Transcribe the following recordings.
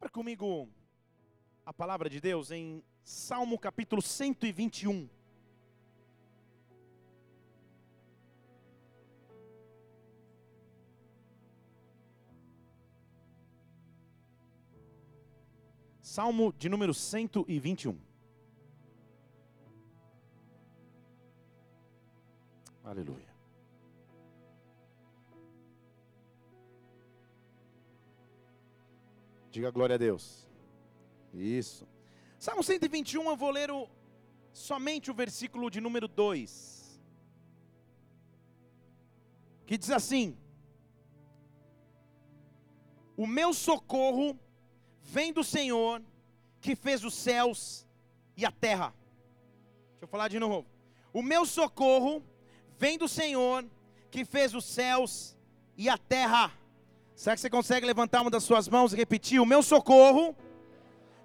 Abra comigo a palavra de Deus em Salmo capítulo 121. Salmo de número 121. Aleluia. Diga glória a Deus. Isso. Salmo 121, eu vou ler o, somente o versículo de número 2. Que diz assim: O meu socorro vem do Senhor, que fez os céus e a terra. Deixa eu falar de novo. O meu socorro vem do Senhor, que fez os céus e a terra. Será que você consegue levantar uma das suas mãos e repetir? O meu socorro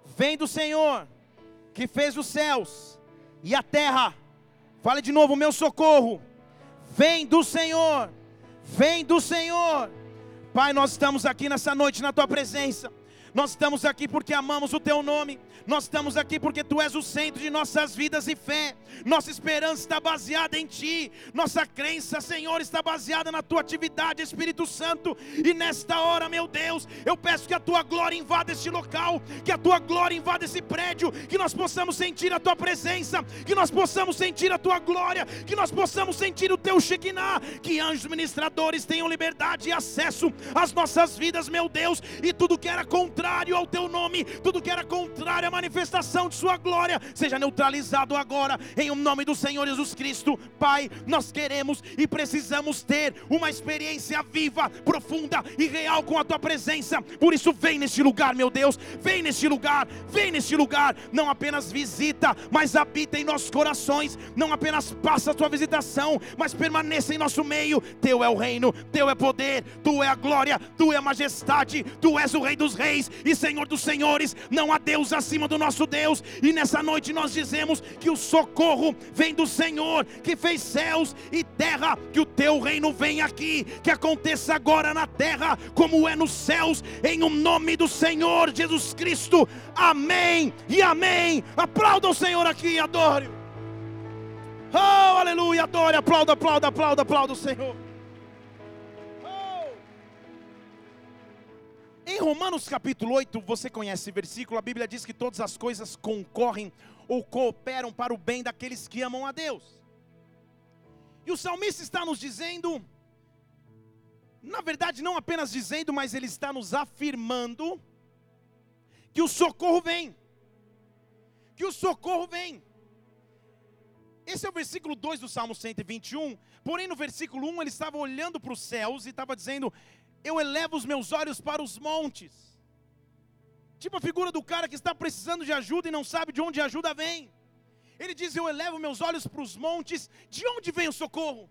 vem do Senhor, que fez os céus e a terra. Fale de novo: o meu socorro vem do Senhor, vem do Senhor. Pai, nós estamos aqui nessa noite na tua presença. Nós estamos aqui porque amamos o teu nome. Nós estamos aqui porque tu és o centro de nossas vidas e fé. Nossa esperança está baseada em ti. Nossa crença, Senhor, está baseada na tua atividade, Espírito Santo. E nesta hora, meu Deus, eu peço que a tua glória invada este local, que a tua glória invada esse prédio, que nós possamos sentir a tua presença, que nós possamos sentir a tua glória, que nós possamos sentir o teu Shekinah, que anjos ministradores tenham liberdade e acesso às nossas vidas, meu Deus, e tudo que era contrário contrário ao teu nome, tudo que era contrário à manifestação de Sua glória, seja neutralizado agora, em o nome do Senhor Jesus Cristo. Pai, nós queremos e precisamos ter uma experiência viva, profunda e real com a Tua presença. Por isso, vem neste lugar, meu Deus, vem neste lugar, vem neste lugar. Não apenas visita, mas habita em nossos corações. Não apenas passa a Tua visitação, mas permaneça em nosso meio. Teu é o reino, Teu é poder, Tu é a glória, Tu é a majestade, Tu és o Rei dos Reis e Senhor dos senhores, não há Deus acima do nosso Deus. E nessa noite nós dizemos que o socorro vem do Senhor, que fez céus e terra, que o teu reino vem aqui, que aconteça agora na terra como é nos céus, em o um nome do Senhor Jesus Cristo. Amém e amém. Aplauda o Senhor aqui adore. Oh, aleluia, adore, aplauda, aplauda, aplauda, aplauda o Senhor. Em Romanos capítulo 8, você conhece esse versículo, a Bíblia diz que todas as coisas concorrem ou cooperam para o bem daqueles que amam a Deus. E o salmista está nos dizendo, na verdade, não apenas dizendo, mas ele está nos afirmando que o socorro vem. Que o socorro vem. Esse é o versículo 2 do Salmo 121. Porém, no versículo 1, ele estava olhando para os céus e estava dizendo: eu elevo os meus olhos para os montes. Tipo a figura do cara que está precisando de ajuda e não sabe de onde a ajuda vem. Ele diz: Eu elevo meus olhos para os montes, de onde vem o socorro?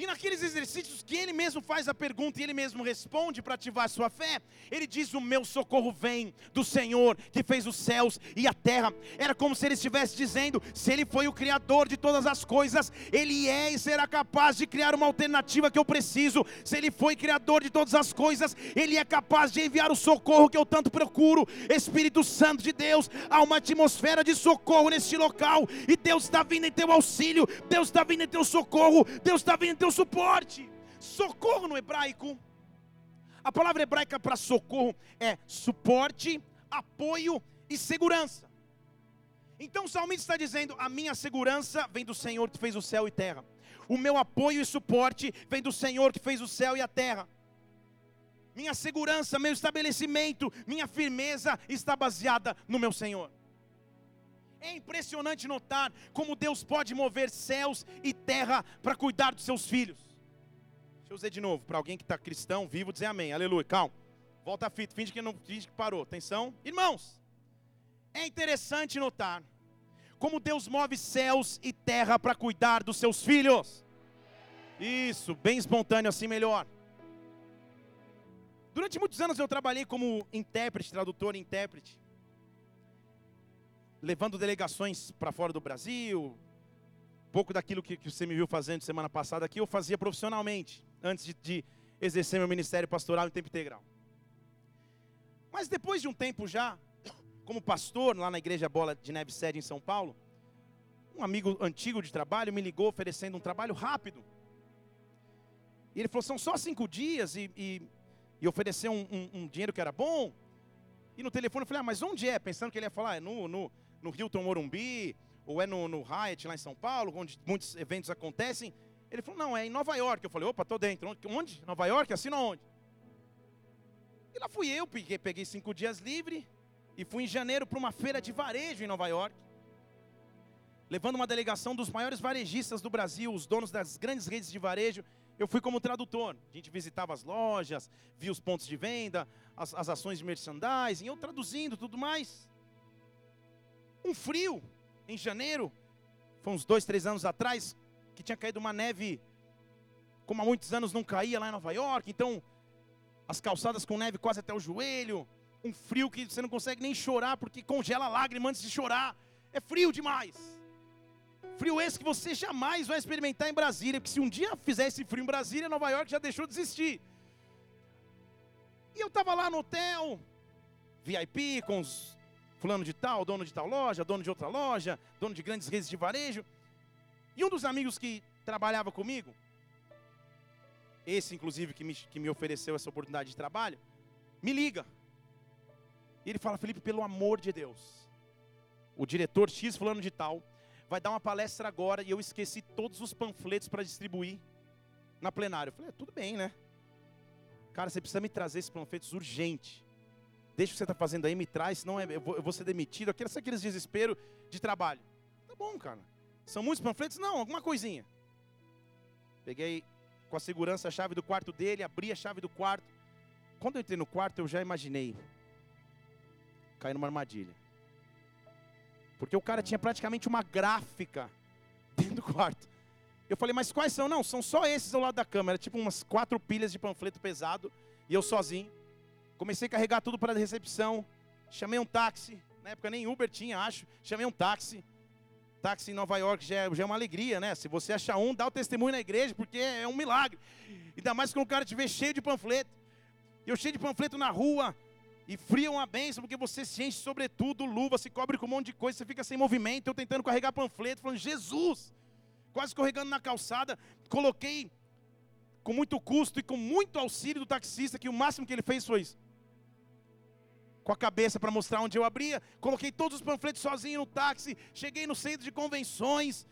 E naqueles exercícios que ele mesmo faz a pergunta e ele mesmo responde para ativar sua fé, ele diz: O meu socorro vem do Senhor que fez os céus e a terra. Era como se ele estivesse dizendo: se ele foi o Criador de todas as coisas, ele é e será capaz de criar uma alternativa que eu preciso. Se ele foi Criador de todas as coisas, ele é capaz de enviar o socorro que eu tanto procuro. Espírito Santo de Deus, há uma atmosfera de socorro neste local, e Deus está vindo em teu auxílio, Deus está vindo em teu socorro, Deus está vindo em teu suporte. Socorro no hebraico. A palavra hebraica para socorro é suporte, apoio e segurança. Então o salmista está dizendo: a minha segurança vem do Senhor que fez o céu e terra. O meu apoio e suporte vem do Senhor que fez o céu e a terra. Minha segurança, meu estabelecimento, minha firmeza está baseada no meu Senhor. É impressionante notar como Deus pode mover céus e terra para cuidar dos seus filhos. Deixa eu dizer de novo, para alguém que está cristão, vivo, dizer amém, aleluia, calma. Volta a fita, finge que não finge que parou. Atenção, irmãos. É interessante notar como Deus move céus e terra para cuidar dos seus filhos. Isso, bem espontâneo assim melhor. Durante muitos anos eu trabalhei como intérprete, tradutor e intérprete levando delegações para fora do Brasil. pouco daquilo que, que, você me viu fazendo semana passada aqui, eu fazia profissionalmente, antes de, de exercer meu ministério pastoral em tempo integral. Mas depois de um tempo já, como pastor lá na igreja Bola de Neve Sede em São Paulo, um amigo antigo de trabalho me ligou oferecendo um trabalho rápido. E ele falou: são só cinco dias e, e, e ofereceu um, um, um, dinheiro que era bom. E no telefone eu falei: ah, mas onde é? Pensando que ele ia falar: é no, no, no Hilton Morumbi, ou é no, no Hyatt lá em São Paulo, onde muitos eventos acontecem. Ele falou: não, é em Nova York. Eu falei: opa, tô dentro. Onde? Nova York? Assina onde? E lá fui eu, peguei, peguei cinco dias livre e fui em janeiro para uma feira de varejo em Nova York levando uma delegação dos maiores varejistas do Brasil, os donos das grandes redes de varejo. Eu fui como tradutor. A gente visitava as lojas, via os pontos de venda, as, as ações de merchandising, eu traduzindo tudo mais. Um frio em janeiro, foi uns dois, três anos atrás, que tinha caído uma neve, como há muitos anos não caía lá em Nova York, então as calçadas com neve quase até o joelho, um frio que você não consegue nem chorar porque congela a lágrima antes de chorar. É frio demais. Frio esse que você jamais vai experimentar em Brasília, porque se um dia fizer esse frio em Brasília, Nova York já deixou de existir. E eu estava lá no hotel, VIP, com os fulano de tal, dono de tal loja, dono de outra loja, dono de grandes redes de varejo. E um dos amigos que trabalhava comigo, esse inclusive que me, que me ofereceu essa oportunidade de trabalho, me liga. E ele fala, Felipe, pelo amor de Deus, o diretor X fulano de tal vai dar uma palestra agora e eu esqueci todos os panfletos para distribuir na plenária. Eu falei, é, tudo bem, né? Cara, você precisa me trazer esses panfletos urgente. Deixa o que você está fazendo aí, me traz, senão eu vou, eu vou ser demitido. Aqueles, aqueles desespero de trabalho. Tá bom, cara. São muitos panfletos? Não, alguma coisinha. Peguei com a segurança a chave do quarto dele, abri a chave do quarto. Quando eu entrei no quarto, eu já imaginei cair numa armadilha. Porque o cara tinha praticamente uma gráfica dentro do quarto. Eu falei, mas quais são? Não, são só esses ao lado da câmera. Tipo umas quatro pilhas de panfleto pesado. E eu sozinho. Comecei a carregar tudo para a recepção. Chamei um táxi. Na época nem Uber tinha, acho. Chamei um táxi. Táxi em Nova York já é, já é uma alegria, né? Se você achar um, dá o testemunho na igreja, porque é um milagre. Ainda mais quando o cara estiver cheio de panfleto. Eu cheio de panfleto na rua, e frio uma benção, porque você se enche sobretudo, luva, se cobre com um monte de coisa, você fica sem movimento. Eu tentando carregar panfleto, falando, Jesus! Quase escorregando na calçada. Coloquei com muito custo e com muito auxílio do taxista, que o máximo que ele fez foi isso. Com a cabeça para mostrar onde eu abria. Coloquei todos os panfletos sozinho no táxi. Cheguei no centro de convenções.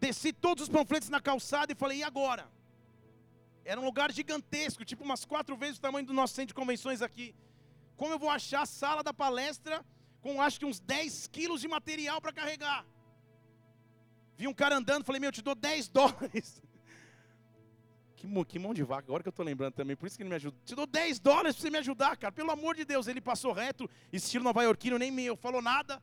Desci todos os panfletos na calçada e falei, e agora? Era um lugar gigantesco, tipo umas quatro vezes o tamanho do nosso centro de convenções aqui. Como eu vou achar a sala da palestra com acho que uns 10 quilos de material para carregar? Vi um cara andando, falei, meu, eu te dou 10 dólares. Que, que mão de vaca, agora que eu estou lembrando também, por isso que ele me ajuda. Te dou 10 dólares para você me ajudar, cara. Pelo amor de Deus, ele passou reto, estilo nova-iorquino, nem me falou nada.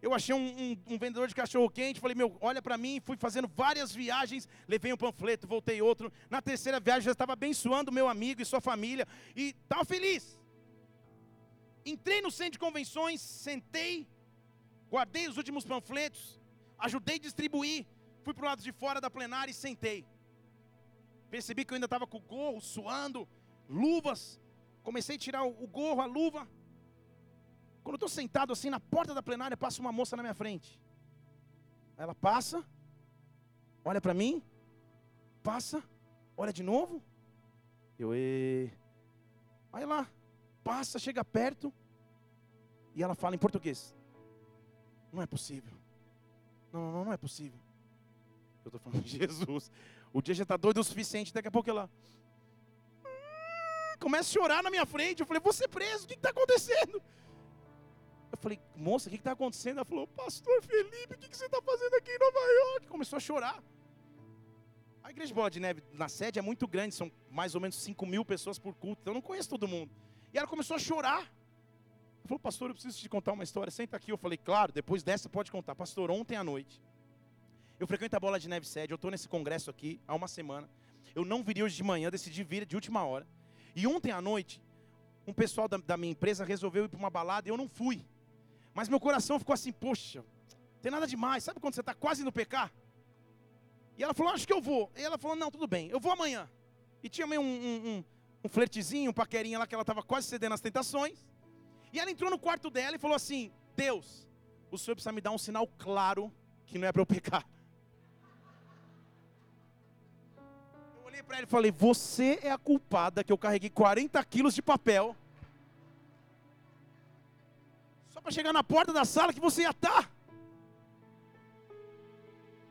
Eu achei um, um, um vendedor de cachorro quente, falei, meu, olha para mim, fui fazendo várias viagens, levei um panfleto, voltei outro. Na terceira viagem já estava abençoando meu amigo e sua família e estava feliz. Entrei no centro de convenções, sentei, guardei os últimos panfletos, ajudei a distribuir, fui para o lado de fora da plenária e sentei. Percebi que eu ainda estava com o gorro, suando, luvas. Comecei a tirar o gorro, a luva. Quando eu estou sentado assim na porta da plenária, passa uma moça na minha frente. Ela passa, olha para mim, passa, olha de novo. Eu, e... aí lá, passa, chega perto e ela fala em português. Não é possível. Não, não, não é possível. Eu estou falando Jesus. O dia já está doido o suficiente, daqui a pouco ela hum, começa a chorar na minha frente. Eu falei, você preso, o que está acontecendo? Eu falei, moça, o que está acontecendo? Ela falou, pastor Felipe, o que, que você está fazendo aqui em Nova York? Começou a chorar. A igreja Bola de Neve na sede é muito grande, são mais ou menos 5 mil pessoas por culto, então eu não conheço todo mundo. E ela começou a chorar. Ela falou, pastor, eu preciso te contar uma história. Senta aqui. Eu falei, claro, depois dessa pode contar. Pastor, ontem à noite, eu frequento a Bola de Neve Sede. Eu estou nesse congresso aqui há uma semana. Eu não viria hoje de manhã, decidi vir de última hora. E ontem à noite, um pessoal da, da minha empresa resolveu ir para uma balada e eu não fui. Mas meu coração ficou assim, poxa, tem nada demais. Sabe quando você está quase no pecar? E ela falou, acho que eu vou. E ela falou, não, tudo bem, eu vou amanhã. E tinha meio um, um, um um flertezinho, um paquerinha lá que ela estava quase cedendo às tentações. E ela entrou no quarto dela e falou assim: Deus, o Senhor precisa me dar um sinal claro que não é para eu pecar. Para ela e falei: Você é a culpada que eu carreguei 40 quilos de papel. Só para chegar na porta da sala que você ia estar. Tá.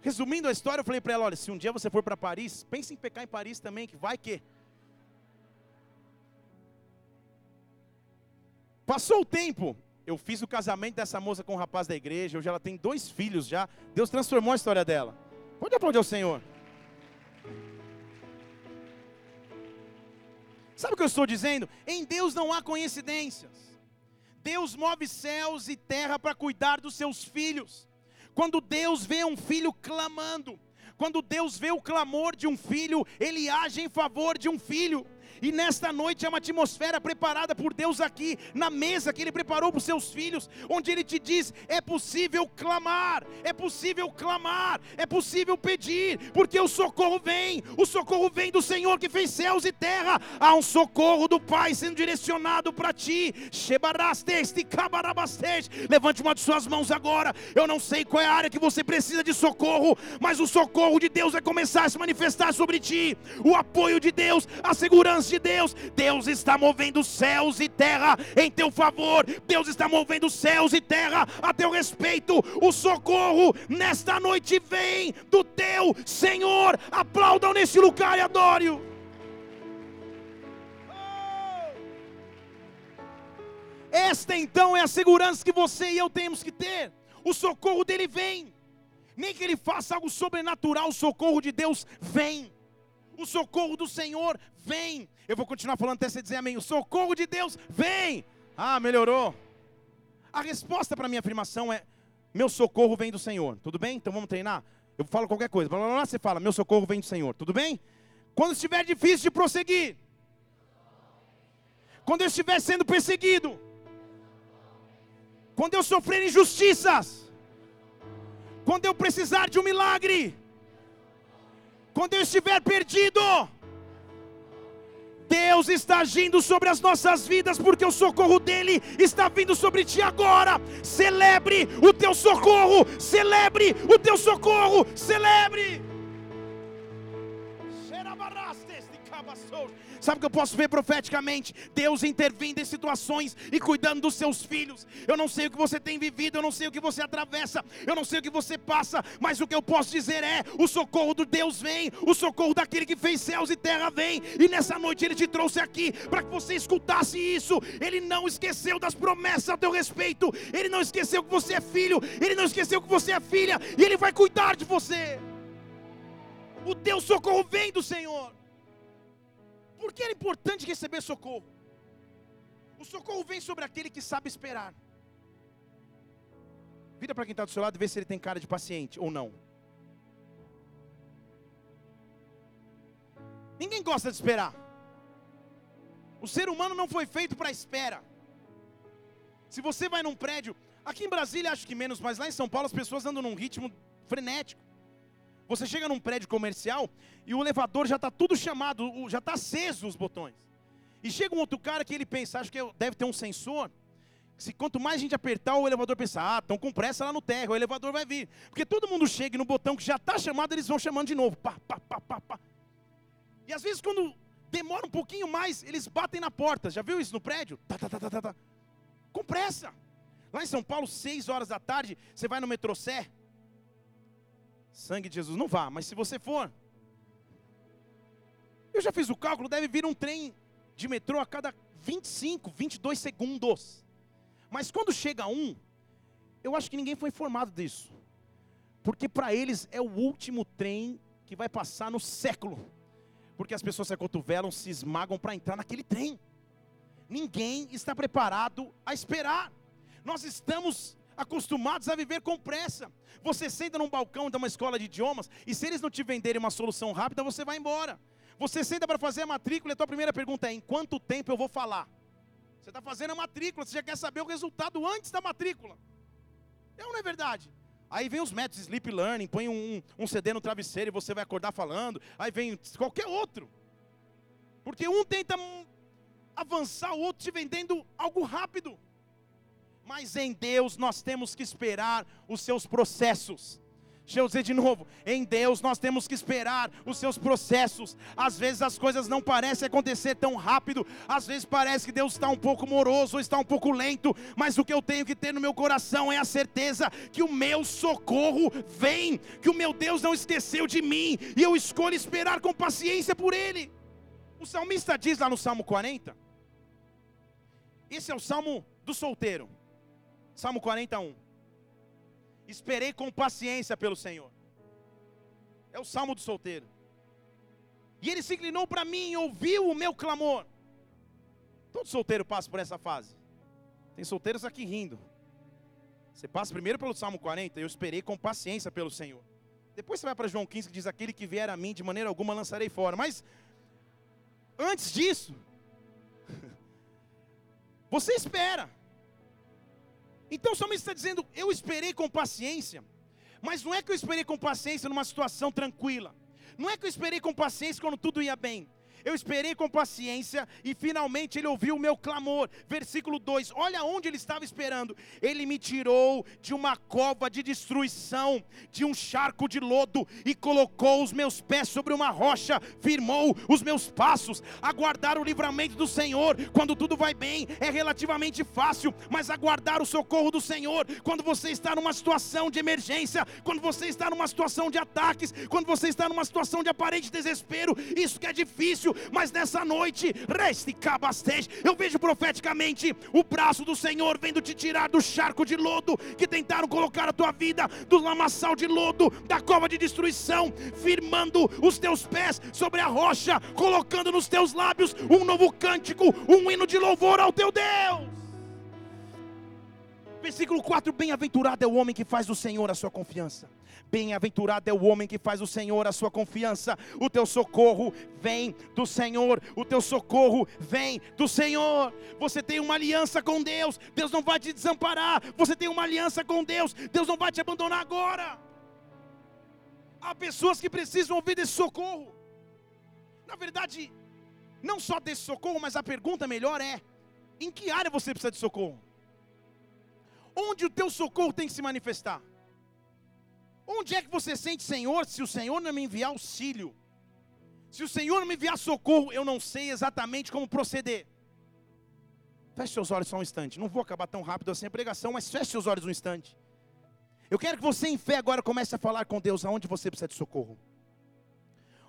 Resumindo a história, eu falei para ela: olha, se um dia você for para Paris, pense em pecar em Paris também, que vai que. Passou o tempo, eu fiz o casamento dessa moça com o um rapaz da igreja, hoje ela tem dois filhos já. Deus transformou a história dela. Pode aplaudir ao Senhor. Sabe o que eu estou dizendo? Em Deus não há coincidências. Deus move céus e terra para cuidar dos seus filhos. Quando Deus vê um filho clamando, quando Deus vê o clamor de um filho, ele age em favor de um filho. E nesta noite é uma atmosfera preparada por Deus aqui, na mesa que Ele preparou para os seus filhos, onde Ele te diz: é possível clamar, é possível clamar, é possível pedir, porque o socorro vem, o socorro vem do Senhor que fez céus e terra. Há um socorro do Pai sendo direcionado para ti. Levante uma de suas mãos agora. Eu não sei qual é a área que você precisa de socorro, mas o socorro de Deus vai começar a se manifestar sobre ti. O apoio de Deus, a segurança de Deus. Deus está movendo céus e terra em teu favor. Deus está movendo céus e terra a teu respeito. O socorro nesta noite vem do teu Senhor. Aplaudam nesse lugar e adore-o. Esta então é a segurança que você e eu temos que ter. O socorro dele vem. Nem que ele faça algo sobrenatural, o socorro de Deus vem. O socorro do Senhor vem. Eu vou continuar falando até você dizer amém. O socorro de Deus vem. Ah, melhorou. A resposta para a minha afirmação é: meu socorro vem do Senhor. Tudo bem? Então vamos treinar? Eu falo qualquer coisa. Blá, blá, blá, você fala: meu socorro vem do Senhor. Tudo bem? Quando estiver difícil de prosseguir. Quando eu estiver sendo perseguido. Quando eu sofrer injustiças. Quando eu precisar de um milagre quando eu estiver perdido, Deus está agindo sobre as nossas vidas, porque o socorro dele está vindo sobre ti agora. Celebre o teu socorro, celebre o teu socorro, celebre. Sabe o que eu posso ver profeticamente? Deus intervindo em situações e cuidando dos seus filhos. Eu não sei o que você tem vivido, eu não sei o que você atravessa, eu não sei o que você passa, mas o que eu posso dizer é: o socorro do Deus vem, o socorro daquele que fez céus e terra vem. E nessa noite ele te trouxe aqui para que você escutasse isso. Ele não esqueceu das promessas a teu respeito, ele não esqueceu que você é filho, ele não esqueceu que você é filha, e ele vai cuidar de você. O teu socorro vem do Senhor. Por que era importante receber socorro? O socorro vem sobre aquele que sabe esperar. Vira para quem está do seu lado e vê se ele tem cara de paciente ou não. Ninguém gosta de esperar. O ser humano não foi feito para espera. Se você vai num prédio, aqui em Brasília acho que menos, mas lá em São Paulo as pessoas andam num ritmo frenético. Você chega num prédio comercial e o elevador já está tudo chamado, já está aceso os botões. E chega um outro cara que ele pensa, acho que deve ter um sensor. Se quanto mais gente apertar, o elevador pensa, ah, estão com pressa lá no térreo, o elevador vai vir. Porque todo mundo chega no botão que já está chamado, eles vão chamando de novo. Pá, pá, pá, pá, pá. E às vezes quando demora um pouquinho mais, eles batem na porta. Já viu isso no prédio? Tá, tá, tá, tá, tá. tá. Com pressa. Lá em São Paulo, seis horas da tarde, você vai no metrô Sé, Sangue de Jesus, não vá, mas se você for, eu já fiz o cálculo, deve vir um trem de metrô a cada 25, 22 segundos. Mas quando chega um, eu acho que ninguém foi informado disso. Porque para eles é o último trem que vai passar no século. Porque as pessoas se acotovelam, se esmagam para entrar naquele trem. Ninguém está preparado a esperar. Nós estamos acostumados a viver com pressa. Você senta num balcão de uma escola de idiomas e se eles não te venderem uma solução rápida, você vai embora. Você senta para fazer a matrícula e a tua primeira pergunta é: em quanto tempo eu vou falar? Você está fazendo a matrícula, você já quer saber o resultado antes da matrícula. É ou não é verdade? Aí vem os métodos sleep learning, põe um, um CD no travesseiro e você vai acordar falando. Aí vem qualquer outro. Porque um tenta avançar, o outro te vendendo algo rápido. Mas em Deus nós temos que esperar os seus processos. Deixa eu dizer de novo, em Deus nós temos que esperar os seus processos. Às vezes as coisas não parecem acontecer tão rápido, às vezes parece que Deus está um pouco moroso, está um pouco lento, mas o que eu tenho que ter no meu coração é a certeza que o meu socorro vem, que o meu Deus não esqueceu de mim, e eu escolho esperar com paciência por Ele. O salmista diz lá no Salmo 40, esse é o salmo do solteiro, Salmo 41 esperei com paciência pelo Senhor. É o salmo do solteiro. E ele se inclinou para mim e ouviu o meu clamor. Todo solteiro passa por essa fase. Tem solteiros aqui rindo. Você passa primeiro pelo Salmo 40, eu esperei com paciência pelo Senhor. Depois você vai para João 15 que diz: Aquele que vier a mim, de maneira alguma lançarei fora. Mas, antes disso, você espera. Então o salmista está dizendo: Eu esperei com paciência, mas não é que eu esperei com paciência numa situação tranquila, não é que eu esperei com paciência quando tudo ia bem, eu esperei com paciência e finalmente ele ouviu o meu clamor. Versículo 2: Olha onde ele estava esperando. Ele me tirou de uma cova de destruição, de um charco de lodo e colocou os meus pés sobre uma rocha, firmou os meus passos. Aguardar o livramento do Senhor quando tudo vai bem é relativamente fácil, mas aguardar o socorro do Senhor quando você está numa situação de emergência, quando você está numa situação de ataques, quando você está numa situação de aparente desespero, isso que é difícil, mas nessa noite, reste cabastej, eu vejo profeticamente o braço do Senhor vendo te tirar do charco de lodo que tentaram colocar a tua vida, do lamaçal de lodo, da cova de destruição, firmando os teus pés sobre a rocha, colocando nos teus lábios um novo cântico, um hino de louvor ao teu Deus. Versículo 4: Bem-aventurado é o homem que faz do Senhor a sua confiança. Bem-aventurado é o homem que faz o Senhor a sua confiança. O teu socorro vem do Senhor. O teu socorro vem do Senhor. Você tem uma aliança com Deus. Deus não vai te desamparar. Você tem uma aliança com Deus. Deus não vai te abandonar agora. Há pessoas que precisam ouvir desse socorro. Na verdade, não só desse socorro, mas a pergunta melhor é: em que área você precisa de socorro? Onde o teu socorro tem que se manifestar? Onde é que você sente, Senhor, se o Senhor não me enviar auxílio? Se o Senhor não me enviar socorro, eu não sei exatamente como proceder. Feche seus olhos só um instante. Não vou acabar tão rápido assim a pregação, mas feche seus olhos um instante. Eu quero que você, em fé, agora comece a falar com Deus aonde você precisa de socorro.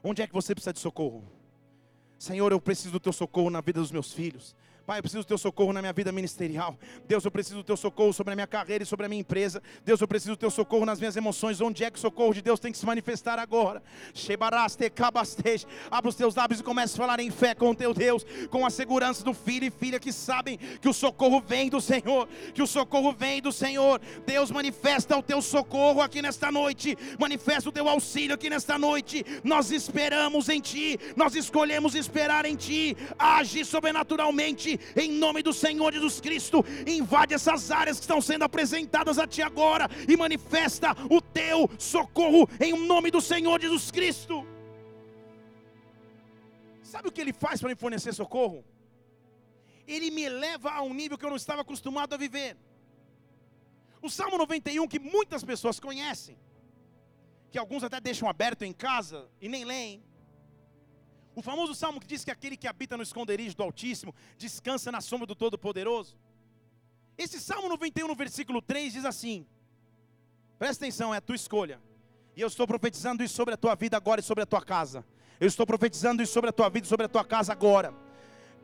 Onde é que você precisa de socorro? Senhor, eu preciso do teu socorro na vida dos meus filhos. Pai, eu preciso do teu socorro na minha vida ministerial. Deus, eu preciso do teu socorro sobre a minha carreira e sobre a minha empresa. Deus, eu preciso do teu socorro nas minhas emoções. Onde é que o socorro de Deus tem que se manifestar agora? Abra os teus lábios e comece a falar em fé com o teu Deus, com a segurança do filho e filha que sabem que o socorro vem do Senhor, que o socorro vem do Senhor. Deus, manifesta o teu socorro aqui nesta noite, manifesta o teu auxílio aqui nesta noite. Nós esperamos em Ti, nós escolhemos esperar em Ti. Age sobrenaturalmente em nome do Senhor Jesus Cristo. Invade essas áreas que estão sendo apresentadas a Ti agora e manifesta o Teu socorro em nome do Senhor Jesus Cristo. Sabe o que Ele faz para me fornecer socorro? Ele me leva a um nível que eu não estava acostumado a viver. O Salmo 91, que muitas pessoas conhecem, que alguns até deixam aberto em casa e nem leem, o famoso salmo que diz que aquele que habita no esconderijo do Altíssimo descansa na sombra do Todo-Poderoso. Esse salmo 91, no versículo 3, diz assim: presta atenção, é a tua escolha. E eu estou profetizando isso sobre a tua vida agora e sobre a tua casa. Eu estou profetizando isso sobre a tua vida e sobre a tua casa agora.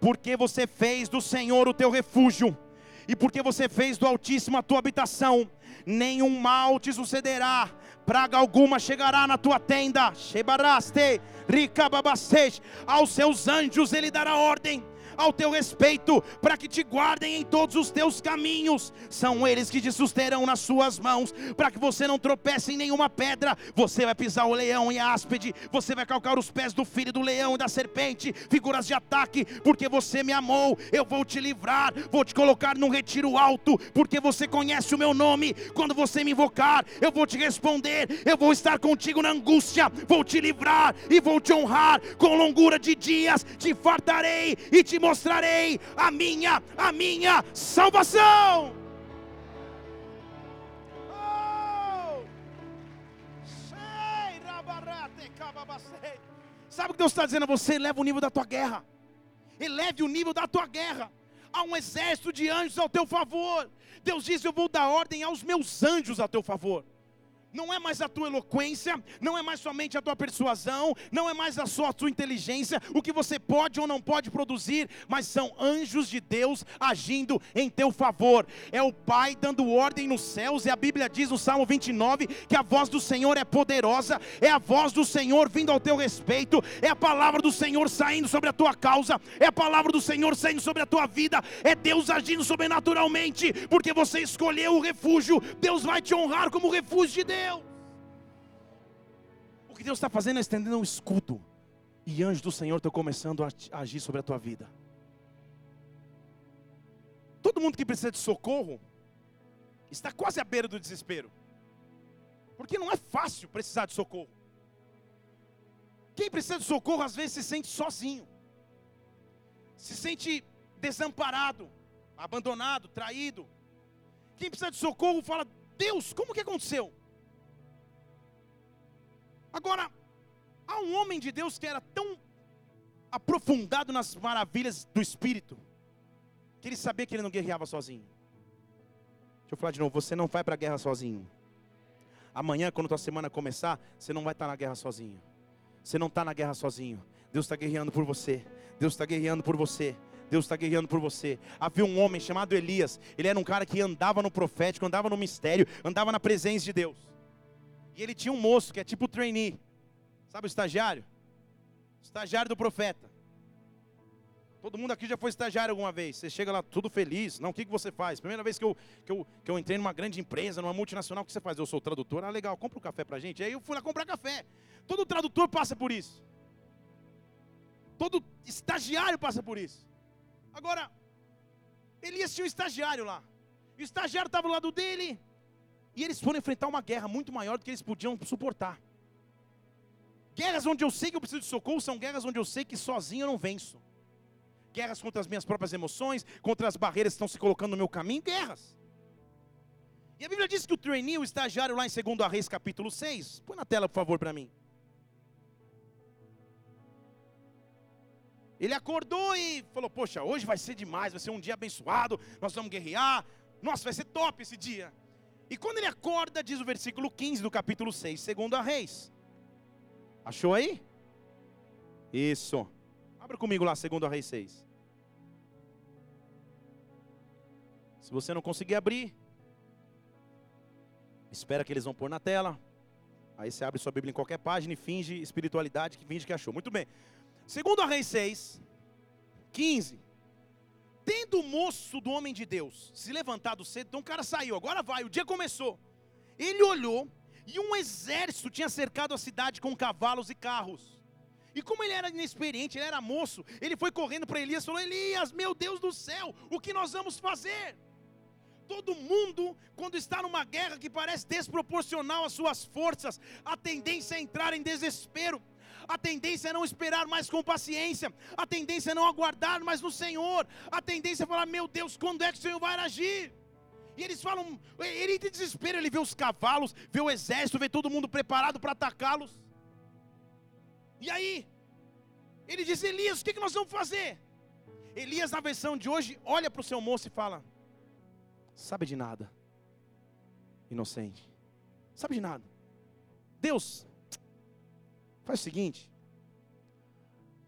Porque você fez do Senhor o teu refúgio, e porque você fez do Altíssimo a tua habitação, nenhum mal te sucederá, praga alguma chegará na tua tenda. Aos seus anjos ele dará ordem ao teu respeito, para que te guardem em todos os teus caminhos. São eles que te susterão nas suas mãos, para que você não tropece em nenhuma pedra. Você vai pisar o leão e a áspide, você vai calcar os pés do filho do leão e da serpente, figuras de ataque, porque você me amou. Eu vou te livrar, vou te colocar num retiro alto, porque você conhece o meu nome. Quando você me invocar, eu vou te responder, eu vou estar contigo na angústia, vou te livrar e vou te honrar com longura de dias, te fartarei e te mostrarei a minha, a minha salvação. Oh! Sabe o que Deus está dizendo a você? Eleva o nível da tua guerra. Eleve o nível da tua guerra. Há um exército de anjos ao teu favor. Deus diz: Eu vou dar ordem aos meus anjos a teu favor não é mais a tua eloquência, não é mais somente a tua persuasão, não é mais a só a tua inteligência, o que você pode ou não pode produzir, mas são anjos de Deus agindo em teu favor. É o Pai dando ordem nos céus, e a Bíblia diz no Salmo 29 que a voz do Senhor é poderosa, é a voz do Senhor vindo ao teu respeito, é a palavra do Senhor saindo sobre a tua causa, é a palavra do Senhor saindo sobre a tua vida, é Deus agindo sobrenaturalmente, porque você escolheu o refúgio, Deus vai te honrar como refúgio de Deus. Deus. O que Deus está fazendo é estendendo um escudo. E anjos do Senhor estão começando a agir sobre a tua vida. Todo mundo que precisa de socorro está quase à beira do desespero. Porque não é fácil precisar de socorro. Quem precisa de socorro às vezes se sente sozinho. Se sente desamparado, abandonado, traído. Quem precisa de socorro fala: Deus, como que aconteceu? Agora, há um homem de Deus que era tão aprofundado nas maravilhas do Espírito, que ele sabia que ele não guerreava sozinho. Deixa eu falar de novo: você não vai para a guerra sozinho. Amanhã, quando tua semana começar, você não vai estar na guerra sozinho. Você não está na guerra sozinho. Deus está guerreando por você. Deus está guerreando por você. Deus está guerreando por você. Havia um homem chamado Elias. Ele era um cara que andava no profético, andava no mistério, andava na presença de Deus. E ele tinha um moço que é tipo trainee. Sabe o estagiário? estagiário do profeta. Todo mundo aqui já foi estagiário alguma vez. Você chega lá tudo feliz. Não, o que, que você faz? Primeira vez que eu, que, eu, que eu entrei numa grande empresa, numa multinacional, o que você faz? Eu sou tradutor. Ah, legal, compra um café pra gente. Aí eu fui lá comprar café. Todo tradutor passa por isso. Todo estagiário passa por isso. Agora, Elias tinha um estagiário lá. E o estagiário estava ao lado dele. E eles foram enfrentar uma guerra muito maior do que eles podiam suportar. Guerras onde eu sei que eu preciso de socorro são guerras onde eu sei que sozinho eu não venço. Guerras contra as minhas próprias emoções, contra as barreiras que estão se colocando no meu caminho, guerras. E a Bíblia diz que o trainee, o estagiário lá em 2 Reis capítulo 6, põe na tela por favor para mim. Ele acordou e falou: Poxa, hoje vai ser demais, vai ser um dia abençoado, nós vamos guerrear. Nossa, vai ser top esse dia. E quando ele acorda, diz o versículo 15 do capítulo 6, segundo a Reis. Achou aí? Isso. Abra comigo lá, segundo a Reis 6. Se você não conseguir abrir, espera que eles vão pôr na tela. Aí você abre sua Bíblia em qualquer página e finge espiritualidade, que finge que achou. Muito bem. Segundo a Reis 6, 15. Tendo o moço do homem de Deus se levantado cedo, então o cara saiu, agora vai, o dia começou. Ele olhou e um exército tinha cercado a cidade com cavalos e carros. E como ele era inexperiente, ele era moço, ele foi correndo para Elias e falou: Elias, meu Deus do céu, o que nós vamos fazer? Todo mundo, quando está numa guerra que parece desproporcional às suas forças, a tendência é entrar em desespero a tendência é não esperar mais com paciência, a tendência é não aguardar mais no Senhor, a tendência é falar: meu Deus, quando é que o Senhor vai agir? E eles falam, ele tem desespero, ele vê os cavalos, vê o exército, vê todo mundo preparado para atacá-los. E aí, ele diz: Elias, o que, que nós vamos fazer? Elias, na versão de hoje, olha para o seu moço e fala: Sabe de nada, inocente, sabe de nada. Deus, Faz o seguinte.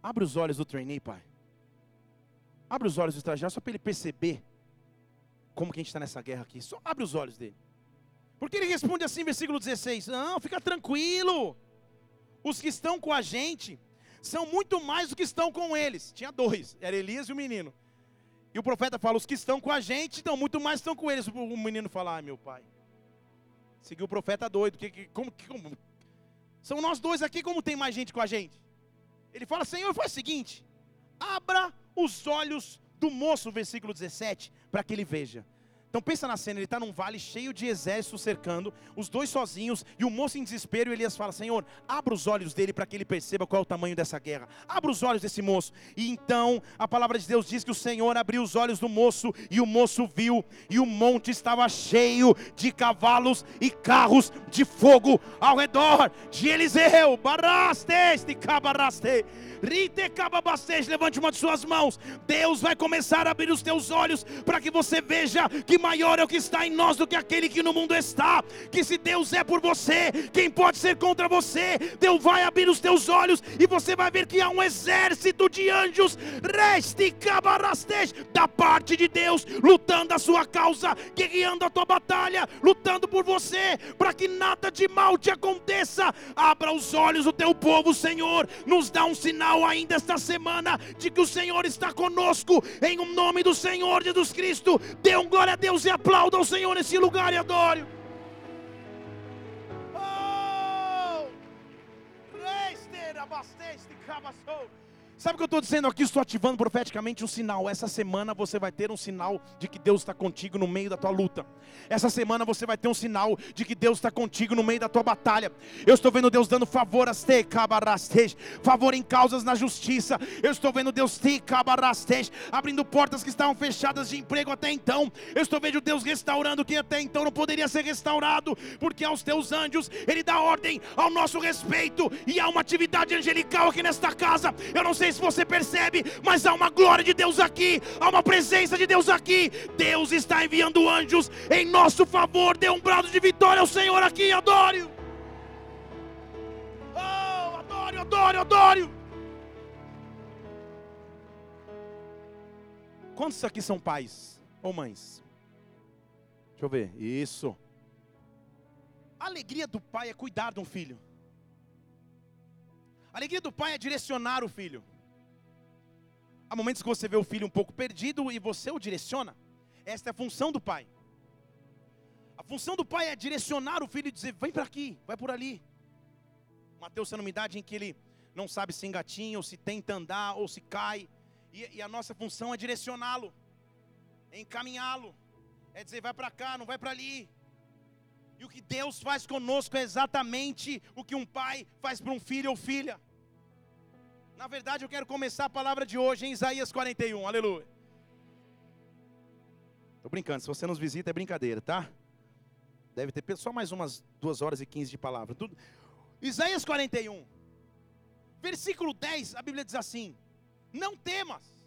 Abre os olhos do trainee, pai. Abre os olhos do estagiário só para ele perceber como que a gente está nessa guerra aqui. Só abre os olhos dele. Porque ele responde assim, versículo 16: Não, fica tranquilo. Os que estão com a gente são muito mais do que estão com eles. Tinha dois, era Elias e o menino. E o profeta fala: os que estão com a gente, então muito mais estão com eles. O menino fala: ai meu pai. Seguiu o profeta doido. Que, que, como, que, como? São nós dois aqui, como tem mais gente com a gente? Ele fala: Senhor, faz o seguinte: abra os olhos do moço, versículo 17, para que ele veja. Então pensa na cena, ele está num vale cheio de exércitos cercando, os dois sozinhos, e o moço em desespero, Elias fala, Senhor, abra os olhos dele para que ele perceba qual é o tamanho dessa guerra. Abra os olhos desse moço. E então a palavra de Deus diz que o Senhor abriu os olhos do moço, e o moço viu, e o monte estava cheio de cavalos e carros de fogo ao redor de Eliseu. Barastes, de cabaraste. Levante uma de suas mãos. Deus vai começar a abrir os teus olhos para que você veja que maior é o que está em nós do que aquele que no mundo está. Que se Deus é por você, quem pode ser contra você? Deus vai abrir os teus olhos e você vai ver que há um exército de anjos da parte de Deus, lutando a sua causa, guerreando a tua batalha, lutando por você, para que nada de mal te aconteça. Abra os olhos do teu povo, Senhor. Nos dá um sinal ainda esta semana de que o Senhor está conosco, em um nome do Senhor Jesus Cristo. Dê um glória a Deus e aplauda ao Senhor nesse lugar e adore. Oh! Sabe o que eu estou dizendo aqui? Estou ativando profeticamente um sinal. Essa semana você vai ter um sinal de que Deus está contigo no meio da tua luta. Essa semana você vai ter um sinal de que Deus está contigo no meio da tua batalha. Eu estou vendo Deus dando favor a favor em causas na justiça. Eu estou vendo Deus abrindo portas que estavam fechadas de emprego até então. Eu estou vendo Deus restaurando o que até então não poderia ser restaurado, porque aos teus anjos Ele dá ordem ao nosso respeito e há uma atividade angelical aqui nesta casa. Eu não sei se você percebe, mas há uma glória de Deus aqui, há uma presença de Deus aqui. Deus está enviando anjos em nosso favor. Dê um brado de vitória ao Senhor aqui, adore. Oh, adore, adore. Quantos aqui são pais ou mães? Deixa eu ver. Isso. A alegria do pai é cuidar de um filho. A alegria do pai é direcionar o filho. Há momentos que você vê o filho um pouco perdido e você o direciona. Esta é a função do pai. A função do pai é direcionar o filho e dizer: vem para aqui, vai por ali. Mateus está numa idade em que ele não sabe se engatinha, ou se tenta andar, ou se cai. E, e a nossa função é direcioná-lo, é encaminhá-lo, é dizer: vai para cá, não vai para ali. E o que Deus faz conosco é exatamente o que um pai faz para um filho ou filha. Na verdade, eu quero começar a palavra de hoje em Isaías 41, aleluia. Estou brincando, se você nos visita é brincadeira, tá? Deve ter só mais umas duas horas e quinze de palavra. Tudo. Isaías 41, versículo 10, a Bíblia diz assim: Não temas.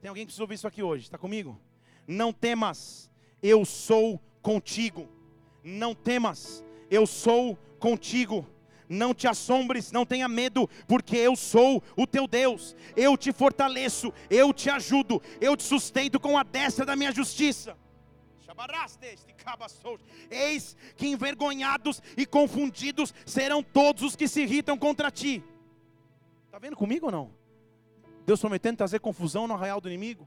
Tem alguém que precisa ouvir isso aqui hoje, está comigo? Não temas, eu sou contigo. Não temas, eu sou contigo não te assombres, não tenha medo, porque eu sou o teu Deus, eu te fortaleço, eu te ajudo, eu te sustento com a destra da minha justiça. Eis que envergonhados e confundidos serão todos os que se irritam contra ti. Está vendo comigo ou não? Deus prometendo trazer confusão no arraial do inimigo.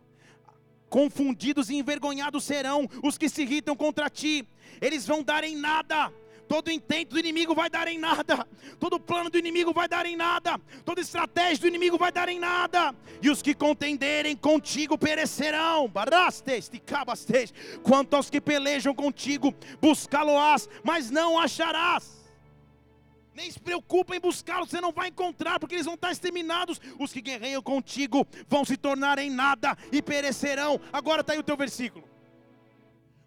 Confundidos e envergonhados serão os que se irritam contra ti. Eles vão dar em nada todo intento do inimigo vai dar em nada, todo plano do inimigo vai dar em nada, toda estratégia do inimigo vai dar em nada, e os que contenderem contigo perecerão. Quanto aos que pelejam contigo, buscá-lo-ás, mas não acharás. Nem se preocupa em buscá-los, você não vai encontrar, porque eles vão estar exterminados. Os que guerreiam contigo vão se tornar em nada e perecerão. Agora está aí o teu versículo.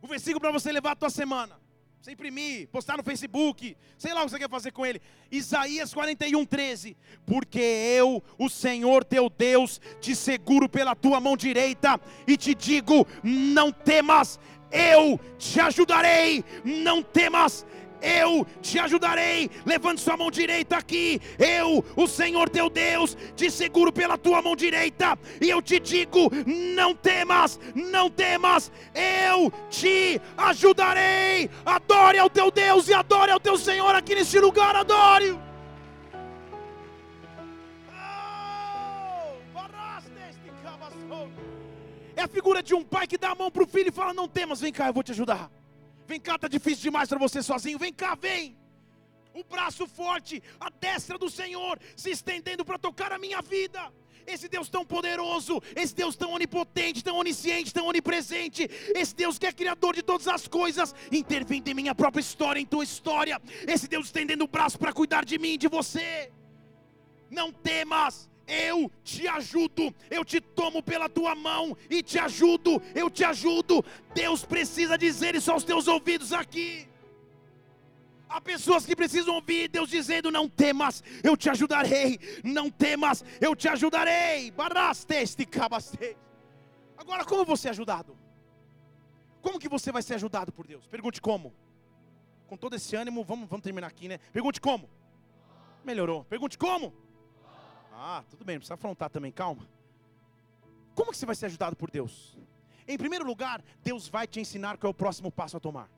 O versículo para você levar a tua semana você imprimir, postar no Facebook, sei lá o que você quer fazer com ele. Isaías 41, 13. Porque eu, o Senhor teu Deus, te seguro pela tua mão direita e te digo: não temas, eu te ajudarei, não temas, eu te ajudarei. Levante sua mão direita aqui. Eu, o Senhor teu Deus, te seguro pela tua mão direita. E eu te digo: não temas, não temas. Eu te ajudarei. Adore ao teu Deus e adore ao teu Senhor aqui neste lugar. Adore. Oh, é a figura de um pai que dá a mão para o filho e fala: Não temas, vem cá, eu vou te ajudar. Vem cá, está difícil demais para você sozinho. Vem cá, vem. O braço forte, a destra do Senhor se estendendo para tocar a minha vida. Esse Deus tão poderoso, esse Deus tão onipotente, tão onisciente, tão onipresente, esse Deus que é criador de todas as coisas, intervindo em minha própria história, em tua história, esse Deus estendendo o braço para cuidar de mim, de você. Não temas, eu te ajudo, eu te tomo pela tua mão e te ajudo, eu te ajudo. Deus precisa dizer isso aos teus ouvidos aqui. Há pessoas que precisam ouvir Deus dizendo: Não temas, eu te ajudarei. Não temas, eu te ajudarei. Agora, como você é ajudado? Como que você vai ser ajudado por Deus? Pergunte como. Com todo esse ânimo, vamos, vamos terminar aqui, né? Pergunte como. Melhorou. Pergunte como. Ah, tudo bem, não precisa afrontar também, calma. Como que você vai ser ajudado por Deus? Em primeiro lugar, Deus vai te ensinar qual é o próximo passo a tomar.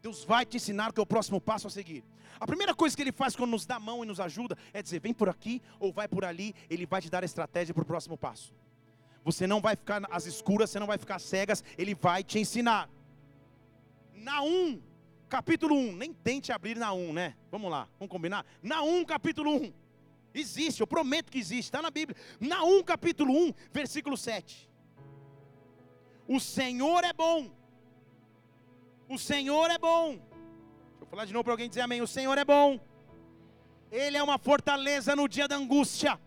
Deus vai te ensinar qual é o próximo passo a seguir. A primeira coisa que Ele faz quando nos dá a mão e nos ajuda é dizer: vem por aqui ou vai por ali. Ele vai te dar a estratégia para o próximo passo. Você não vai ficar às escuras, você não vai ficar cegas. Ele vai te ensinar. Na 1, capítulo 1, nem tente abrir na 1, né? Vamos lá, vamos combinar? Na 1, capítulo 1. Existe, eu prometo que existe, está na Bíblia. Na 1, capítulo 1, versículo 7. O Senhor é bom o Senhor é bom. Deixa eu falar de novo para alguém dizer amém. O Senhor é bom. Ele é uma fortaleza no dia da angústia.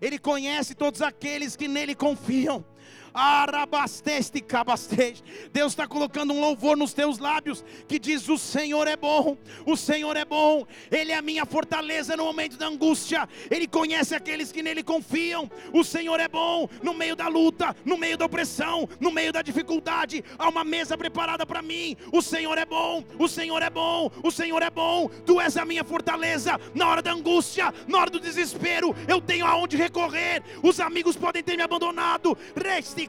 Ele conhece todos aqueles que nele confiam. Arabasteste cabasteste. Deus está colocando um louvor nos teus lábios que diz: O Senhor é bom, o Senhor é bom, Ele é a minha fortaleza no momento da angústia, Ele conhece aqueles que nele confiam. O Senhor é bom no meio da luta, no meio da opressão, no meio da dificuldade. Há uma mesa preparada para mim. O Senhor é bom, o Senhor é bom, o Senhor é bom. Tu és a minha fortaleza na hora da angústia, na hora do desespero. Eu tenho aonde recorrer. Os amigos podem ter me abandonado. Reste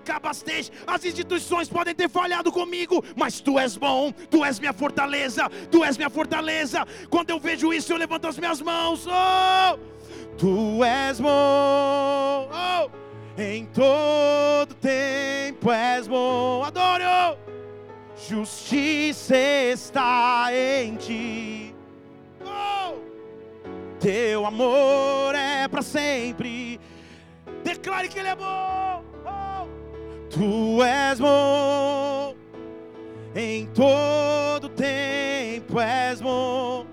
as instituições podem ter falhado comigo, mas tu és bom, tu és minha fortaleza, tu és minha fortaleza. Quando eu vejo isso, eu levanto as minhas mãos. Oh, tu és bom. Oh, em todo tempo és bom. Adoro. Justiça está em ti. Oh, teu amor é para sempre. Declare que Ele é bom. Tu és bom, em todo tempo és bom,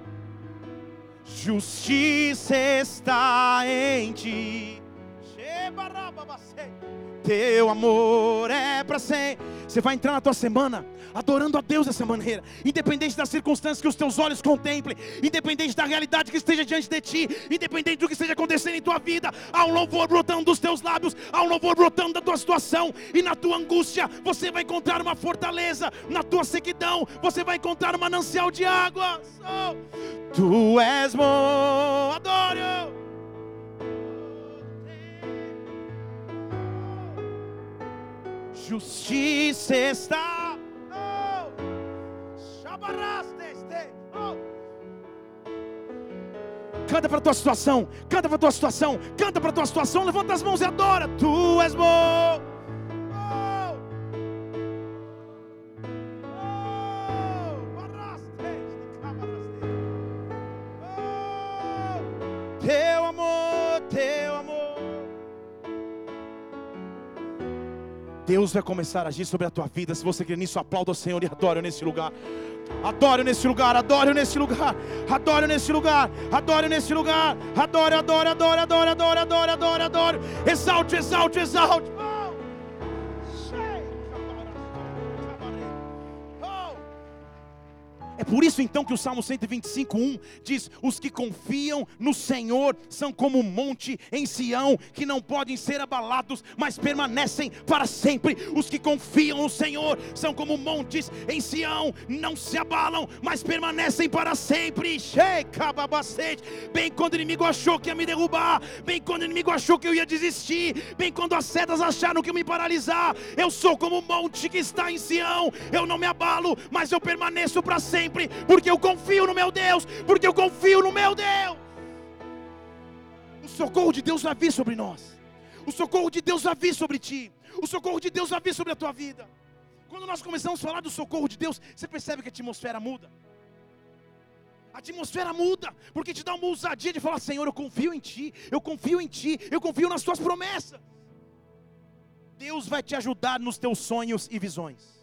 justiça está em ti. Teu amor é para sempre. Você vai entrar na tua semana adorando a Deus dessa maneira, independente das circunstâncias que os teus olhos contemplem, independente da realidade que esteja diante de ti, independente do que esteja acontecendo em tua vida, há um louvor brotando dos teus lábios, há um louvor brotando da tua situação, e na tua angústia você vai encontrar uma fortaleza, na tua sequidão você vai encontrar um manancial de águas. Oh, tu és bom, adoro. Justiça está Canta para a tua situação, canta para a tua situação, canta para a tua situação, levanta as mãos e adora. Tu és bom. Deus vai começar a agir sobre a tua vida. Se você crê nisso, aplauda o Senhor e adore nesse lugar. Adore nesse lugar, adore nesse lugar, adore nesse lugar, adore nesse lugar, adore, adore, adore, adore, adore, adore, adore, adore, exalte, exalte, exalte. Por isso então que o Salmo 125:1 diz: Os que confiam no Senhor são como um monte em Sião, que não podem ser abalados, mas permanecem para sempre. Os que confiam no Senhor são como montes em Sião, não se abalam, mas permanecem para sempre. Bem quando o inimigo achou que ia me derrubar, bem quando o inimigo achou que eu ia desistir, bem quando as setas acharam que ia me paralisar, eu sou como um monte que está em Sião, eu não me abalo, mas eu permaneço para sempre sempre, porque eu confio no meu Deus, porque eu confio no meu Deus. O socorro de Deus vai vir sobre nós. O socorro de Deus vai vir sobre ti. O socorro de Deus vai vir sobre a tua vida. Quando nós começamos a falar do socorro de Deus, você percebe que a atmosfera muda. A atmosfera muda, porque te dá uma ousadia de falar: Senhor, eu confio em Ti, eu confio em Ti, eu confio nas Tuas promessas. Deus vai te ajudar nos teus sonhos e visões.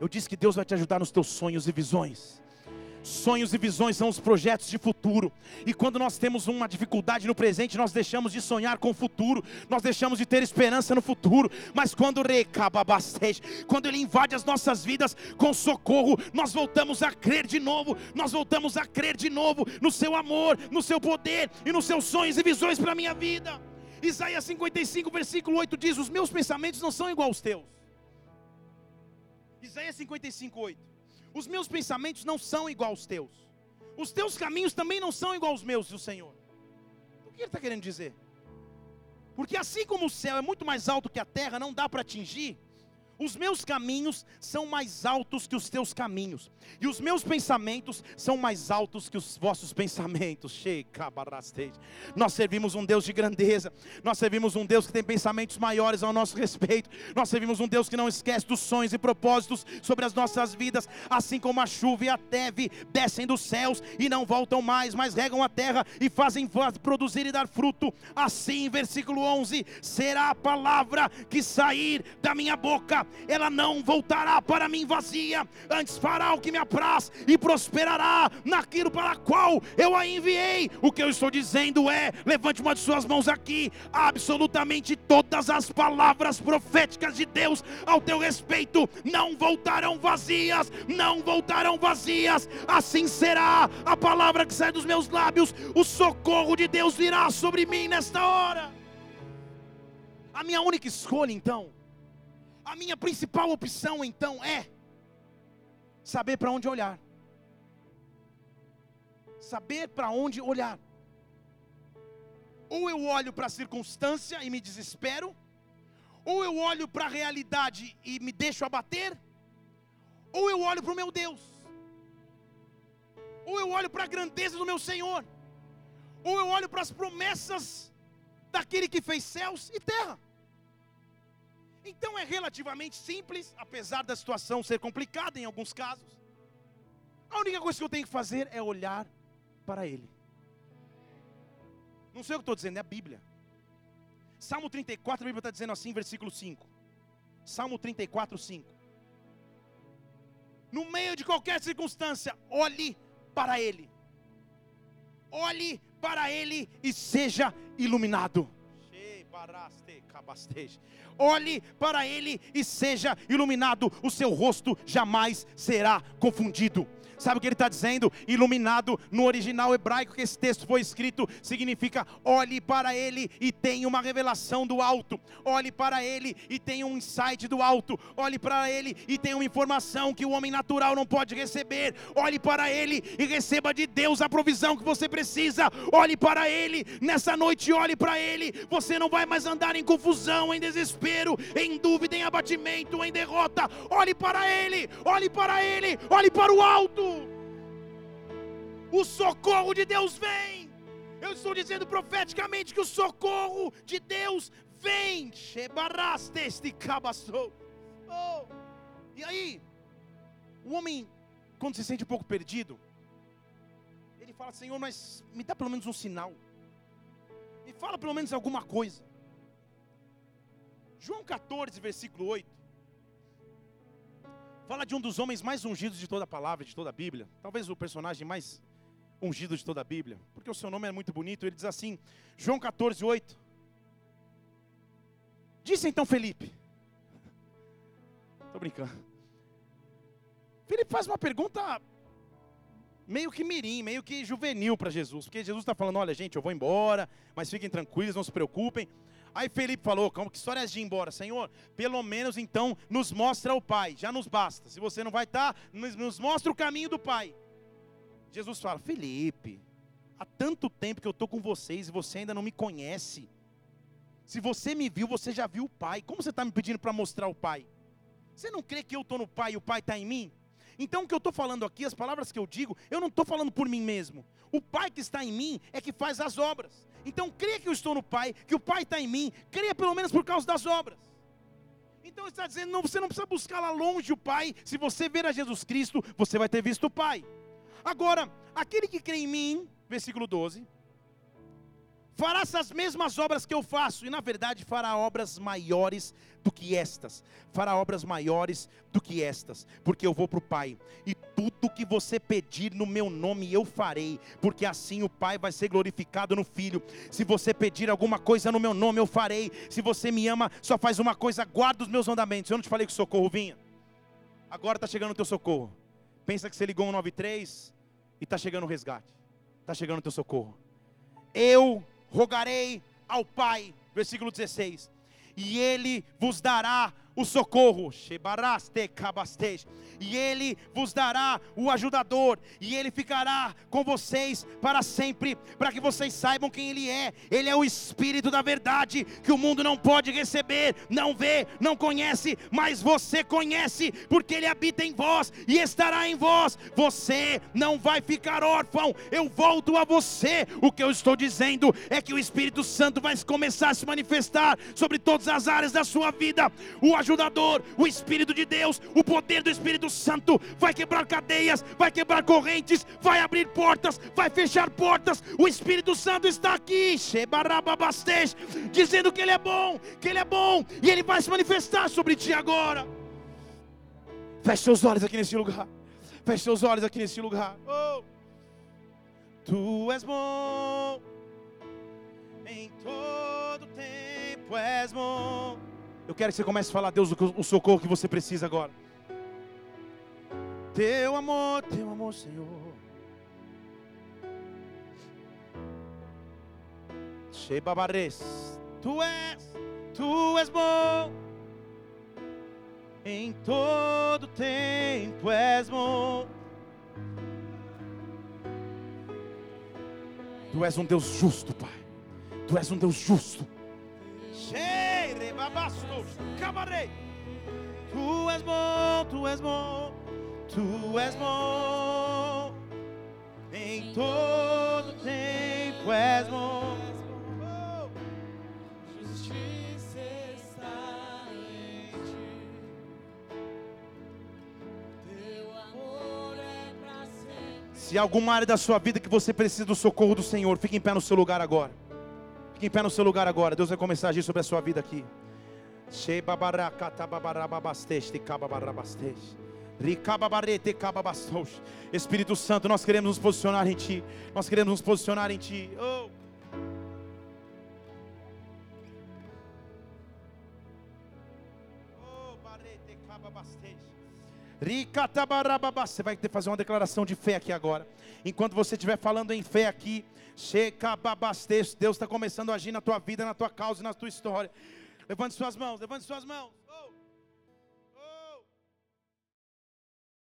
Eu disse que Deus vai te ajudar nos teus sonhos e visões. Sonhos e visões são os projetos de futuro. E quando nós temos uma dificuldade no presente, nós deixamos de sonhar com o futuro, nós deixamos de ter esperança no futuro. Mas quando recababastej, quando Ele invade as nossas vidas com socorro, nós voltamos a crer de novo, nós voltamos a crer de novo no seu amor, no seu poder e nos seus sonhos e visões para a minha vida. Isaías 55, versículo 8 diz: Os meus pensamentos não são igual aos teus. Isaías 55, 8. Os meus pensamentos não são igual aos teus. Os teus caminhos também não são igual aos meus, o Senhor. O que ele está querendo dizer? Porque assim como o céu é muito mais alto que a terra, não dá para atingir, os meus caminhos são mais altos que os teus caminhos, e os meus pensamentos são mais altos que os vossos pensamentos. Nós servimos um Deus de grandeza, nós servimos um Deus que tem pensamentos maiores ao nosso respeito, nós servimos um Deus que não esquece dos sonhos e propósitos sobre as nossas vidas, assim como a chuva e a teve descem dos céus e não voltam mais, mas regam a terra e fazem produzir e dar fruto. Assim, versículo 11: será a palavra que sair da minha boca ela não voltará para mim vazia, antes fará o que me apraz e prosperará naquilo para qual eu a enviei. O que eu estou dizendo é: levante uma de suas mãos aqui, absolutamente todas as palavras proféticas de Deus ao teu respeito não voltarão vazias, não voltarão vazias, assim será a palavra que sai dos meus lábios, o socorro de Deus virá sobre mim nesta hora. A minha única escolha então a minha principal opção então é saber para onde olhar. Saber para onde olhar. Ou eu olho para a circunstância e me desespero, ou eu olho para a realidade e me deixo abater, ou eu olho para o meu Deus, ou eu olho para a grandeza do meu Senhor, ou eu olho para as promessas daquele que fez céus e terra. Então é relativamente simples, apesar da situação ser complicada em alguns casos. A única coisa que eu tenho que fazer é olhar para Ele. Não sei o que estou dizendo, é a Bíblia. Salmo 34, a Bíblia está dizendo assim, versículo 5. Salmo 34, 5. No meio de qualquer circunstância, olhe para Ele. Olhe para Ele e seja iluminado. Olhe para ele e seja iluminado, o seu rosto jamais será confundido. Sabe o que ele está dizendo? Iluminado no original hebraico que esse texto foi escrito, significa olhe para ele e tenha uma revelação do alto, olhe para ele e tenha um insight do alto, olhe para ele e tenha uma informação que o homem natural não pode receber, olhe para ele e receba de Deus a provisão que você precisa, olhe para ele. Nessa noite, olhe para ele, você não vai mais andar em confusão, em desespero, em dúvida, em abatimento, em derrota, olhe para ele, olhe para ele, olhe para o alto o socorro de Deus vem. Eu estou dizendo profeticamente que o socorro de Deus vem. Oh. E aí, o homem, quando se sente um pouco perdido, ele fala: Senhor, mas me dá pelo menos um sinal, me fala pelo menos alguma coisa. João 14, versículo 8, fala de um dos homens mais ungidos de toda a palavra, de toda a Bíblia, talvez o personagem mais ungido de toda a Bíblia, porque o seu nome é muito bonito. Ele diz assim, João 14, 8. Disse então Felipe, estou brincando. Felipe faz uma pergunta meio que mirim, meio que juvenil para Jesus, porque Jesus está falando: olha, gente, eu vou embora, mas fiquem tranquilos, não se preocupem. Aí Felipe falou: como que história é de ir embora? Senhor, pelo menos então nos mostra o Pai, já nos basta. Se você não vai estar, tá, nos mostra o caminho do Pai. Jesus fala: Felipe, há tanto tempo que eu estou com vocês e você ainda não me conhece. Se você me viu, você já viu o Pai. Como você está me pedindo para mostrar o Pai? Você não crê que eu estou no Pai e o Pai está em mim? Então o que eu estou falando aqui, as palavras que eu digo, eu não estou falando por mim mesmo. O Pai que está em mim é que faz as obras. Então creia que eu estou no Pai, que o Pai está em mim, creia pelo menos por causa das obras. Então ele está dizendo, não, você não precisa buscar lá longe o Pai. Se você ver a Jesus Cristo, você vai ter visto o Pai. Agora, aquele que crê em mim, versículo 12, fará essas mesmas obras que eu faço, e na verdade fará obras maiores do que estas, fará obras maiores do que estas, porque eu vou para o Pai, e tudo que você pedir no meu nome eu farei, porque assim o Pai vai ser glorificado no Filho. Se você pedir alguma coisa no meu nome eu farei, se você me ama, só faz uma coisa, guarda os meus mandamentos. Eu não te falei que o socorro vinha, agora está chegando o teu socorro. Pensa que você ligou um 93 e está chegando o resgate, está chegando o teu socorro. Eu rogarei ao Pai, versículo 16, e Ele vos dará o socorro, e Ele vos dará o ajudador, e Ele ficará com vocês para sempre, para que vocês saibam quem Ele é. Ele é o Espírito da verdade, que o mundo não pode receber, não vê, não conhece, mas você conhece, porque Ele habita em vós e estará em vós. Você não vai ficar órfão, eu volto a você. O que eu estou dizendo é que o Espírito Santo vai começar a se manifestar sobre todas as áreas da sua vida. O ajudador, o Espírito de Deus, o poder do Espírito Santo vai quebrar cadeias, vai quebrar correntes, vai abrir portas, vai fechar portas. O Espírito Santo está aqui, dizendo que Ele é bom, que Ele é bom, e Ele vai se manifestar sobre ti agora. Feche seus olhos aqui nesse lugar. Feche seus olhos aqui nesse lugar. Oh. Tu és bom em todo tempo és bom. Eu quero que você comece a falar, Deus, o socorro que você precisa agora. Teu amor, teu amor, Senhor. Shebabares, tu és, tu és bom. Em todo tempo és bom. Tu és um Deus justo, Pai. Tu és um Deus justo. Tu és bom, tu és bom, tu és bom. Em todo tempo és bom. Justiça está em ti. Teu amor é para sempre. Se alguma área da sua vida que você precisa do socorro do Senhor, fique em pé no seu lugar agora. Fique em pé no seu lugar agora. Deus vai começar a agir sobre a sua vida aqui. Espírito Santo, nós queremos nos posicionar em Ti. Nós queremos nos posicionar em Ti. Oh. Você vai ter que fazer uma declaração de fé aqui agora. Enquanto você estiver falando em fé aqui, Deus está começando a agir na tua vida, na tua causa e na tua história. Levante suas mãos, levante suas mãos.